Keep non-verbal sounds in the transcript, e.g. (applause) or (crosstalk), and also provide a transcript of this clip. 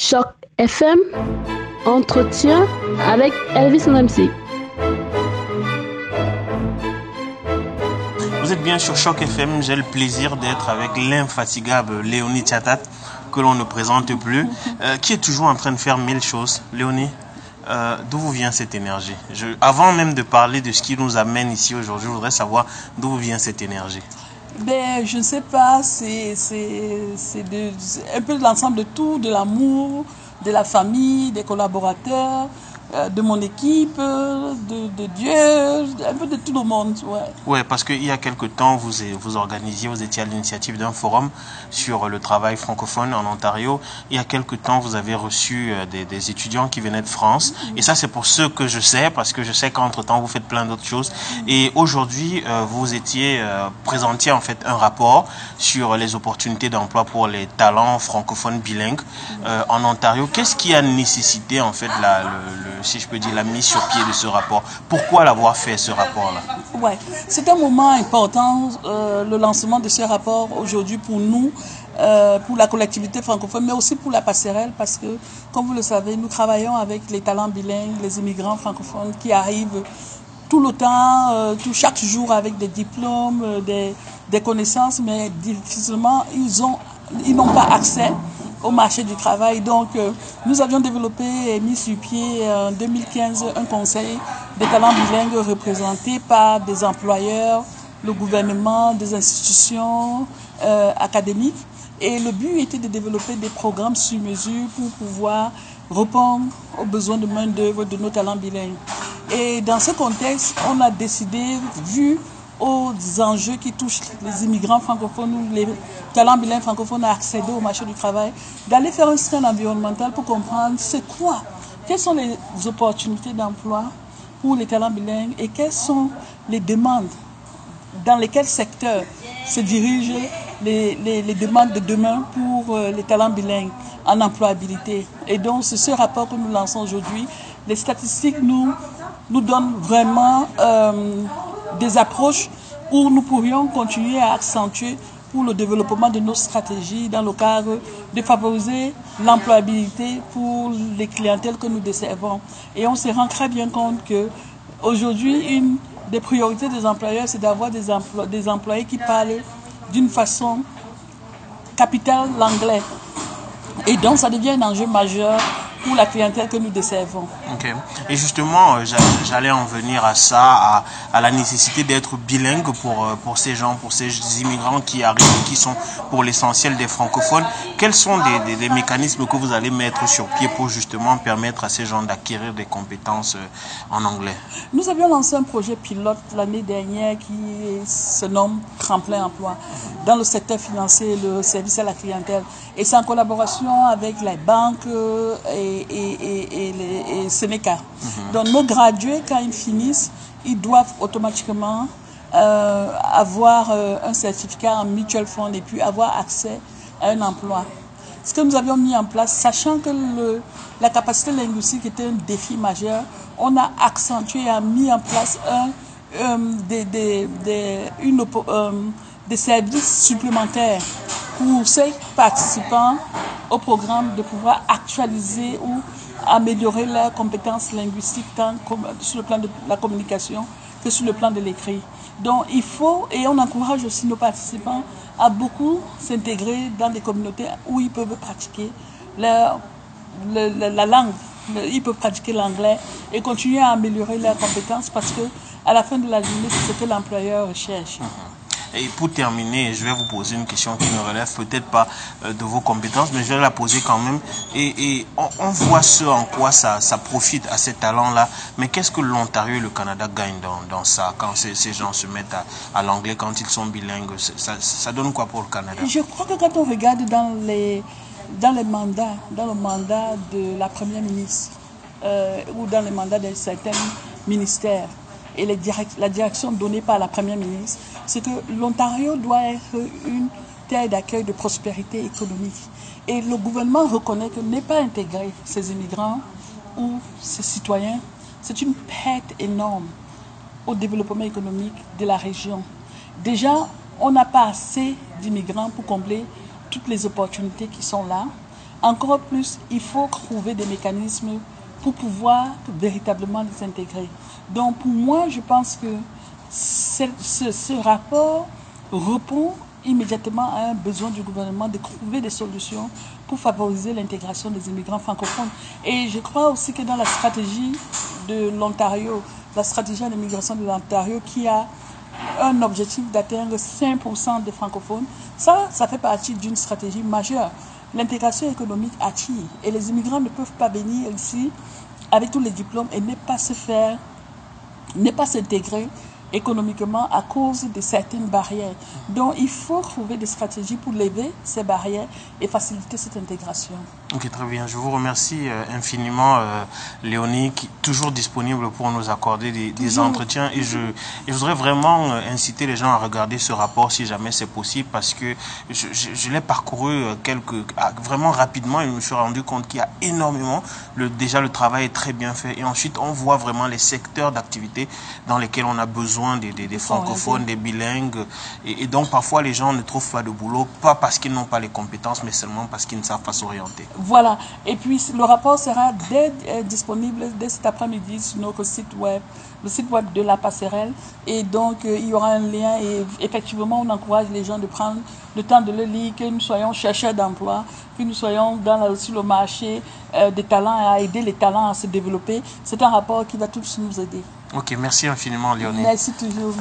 Choc FM, entretien avec Elvis MC. Vous êtes bien sur Choc FM, j'ai le plaisir d'être avec l'infatigable Léonie Tchatat, que l'on ne présente plus, (laughs) euh, qui est toujours en train de faire mille choses. Léonie, euh, d'où vous vient cette énergie? Je, Avant même de parler de ce qui nous amène ici aujourd'hui, je voudrais savoir d'où vient cette énergie. Ben, je ne sais pas, c'est un peu l'ensemble de tout, de l'amour, de la famille, des collaborateurs, de mon équipe, de, Dieu, un peu de tout le monde. Ouais, ouais parce qu'il y a quelque temps, vous, vous organisiez, vous étiez à l'initiative d'un forum sur le travail francophone en Ontario. Il y a quelque temps, vous avez reçu euh, des, des étudiants qui venaient de France. Et ça, c'est pour ceux que je sais, parce que je sais qu'entre-temps, vous faites plein d'autres choses. Et aujourd'hui, euh, vous étiez présentiez en fait un rapport sur les opportunités d'emploi pour les talents francophones bilingues en Ontario. Qu'est-ce qui a nécessité en fait la, le si je peux dire, la mise sur pied de ce rapport. Pourquoi l'avoir fait, ce rapport-là Ouais, c'est un moment important, euh, le lancement de ce rapport aujourd'hui pour nous, euh, pour la collectivité francophone, mais aussi pour la passerelle, parce que, comme vous le savez, nous travaillons avec les talents bilingues, les immigrants francophones qui arrivent tout le temps, euh, tout, chaque jour avec des diplômes, des, connaissances, mais difficilement, ils ont ils n'ont pas accès au marché du travail. Donc, euh, nous avions développé et mis sur pied en 2015 un conseil des talents bilingues représenté par des employeurs, le gouvernement, des institutions euh, académiques. Et le but était de développer des programmes sur mesure pour pouvoir répondre aux besoins de main-d'œuvre de nos talents bilingues. Et dans ce contexte, on a décidé, vu aux enjeux qui touchent les immigrants francophones ou les talents bilingues francophones à accéder au marché du travail, d'aller faire un scan environnemental pour comprendre c'est quoi, quelles sont les opportunités d'emploi pour les talents bilingues et quelles sont les demandes, dans lesquels secteurs se dirigent les, demandes de demain pour euh, les talents bilingues en employabilité. Et donc, c'est ce rapport que nous lançons aujourd'hui. Les statistiques nous, nous donnent vraiment euh, des approches où nous pourrions continuer à accentuer pour le développement de nos stratégies dans le cadre de favoriser l'employabilité pour les clientèles que nous desservons. Et on se rend très bien compte que aujourd'hui, une des priorités des employeurs, c'est d'avoir des, des employés qui parlent d'une façon capitale l'anglais. Et donc, ça devient un enjeu majeur pour la clientèle que nous desservons. Ok. Et justement, euh, j'allais en venir à ça, à, à la nécessité d'être bilingue pour, euh, pour ces gens, pour ces immigrants qui arrivent, qui sont pour l'essentiel des francophones. Quels sont des, des, mécanismes que vous allez mettre sur pied pour justement permettre à ces gens d'acquérir des compétences euh, en anglais? Nous avions lancé un projet pilote l'année dernière qui se nomme Tremplin Emploi dans le secteur financier le service à la clientèle. Et c'est en collaboration avec les banques et et, et, Sénéca. Mhm. Donc nos gradués, quand ils finissent, ils doivent automatiquement euh, avoir euh, un certificat en mutual fund et puis avoir accès à un emploi. Ce que nous avions mis en place, sachant que la capacité linguistique était un défi majeur, on a accentué et a mis en place un, euh, des, des, une, des services supplémentaires pour ces participants au programme de pouvoir actualiser ou améliorer leurs compétences linguistiques tant sur le plan de la communication que sur le plan de l'écrit. Donc il faut, et on encourage aussi nos participants à beaucoup s'intégrer dans des communautés où ils peuvent pratiquer leur, la langue, ils peuvent pratiquer l'anglais et continuer à améliorer leurs compétences parce que à la fin de la journée, c'est ce que l'employeur recherche. Et pour terminer, je vais vous poser une question qui ne relève peut-être pas euh, de vos compétences, mais je vais la poser quand même. Et, on, voit ce en quoi ça, profite à ces talents-là. Mais qu'est-ce que l'Ontario et le Canada gagnent dans, ça, quand ces, gens se mettent à, l'anglais, quand ils sont bilingues? Ça, donne quoi pour le Canada? Je crois que quand on regarde dans les, dans les mandats, dans le mandat de la Première ministre, euh, ou dans les mandats de certains ministères, et la direction donnée par la Première ministre, c'est que l'Ontario doit être une terre d'accueil de prospérité économique. Et le gouvernement reconnaît que n'est pas intégrer ces immigrants ou ces citoyens, c'est une perte énorme au développement économique de la région. Déjà, on n'a pas assez d'immigrants pour combler toutes les opportunités qui sont là. encore plus, il faut trouver des mécanismes pour pouvoir véritablement les intégrer. Donc pour moi, je pense que ce, rapport répond immédiatement à un besoin du gouvernement de trouver des solutions pour favoriser l'intégration des immigrants francophones. Et je crois aussi que dans la stratégie de l'Ontario, la stratégie de l'immigration de l'Ontario qui a un objectif d'atteindre 5% des francophones, ça, ça fait partie d'une stratégie majeure. L'intégration économique attire et les immigrants ne peuvent pas venir ici avec tous les diplômes et ne pas se faire, ne pas s'intégrer économiquement à cause de certaines barrières. Donc il faut trouver des stratégies pour lever ces barrières et faciliter cette intégration. Ok, très bien. Je vous remercie euh, infiniment, euh, Léonie, qui est toujours disponible pour nous accorder des, entretiens. Et je, je voudrais vraiment euh, inciter les gens à regarder ce rapport si jamais c'est possible, parce que je, je, l'ai parcouru quelques, vraiment rapidement et je me suis rendu compte qu'il y a énormément. Le, déjà, le travail est très bien fait. Et ensuite, on voit vraiment les secteurs d'activité dans lesquels on a besoin des, des, francophones, des bilingues. Et, et donc, parfois, les gens ne trouvent pas de boulot, pas parce qu'ils n'ont pas les compétences, mais seulement parce qu'ils ne savent pas s'orienter. Voilà. Et puis, le rapport sera euh, disponible dès cet après-midi sur notre site web, le site web de la passerelle. Et donc, euh, il y aura un lien. Et effectivement, on encourage les gens de prendre le temps de le lire, que nous soyons chercheurs d'emploi, que nous soyons dans sur le marché euh, des talents, à aider les talents à se développer. C'est un rapport qui va tous nous aider. Ok, merci infiniment, Lionel. Merci toujours.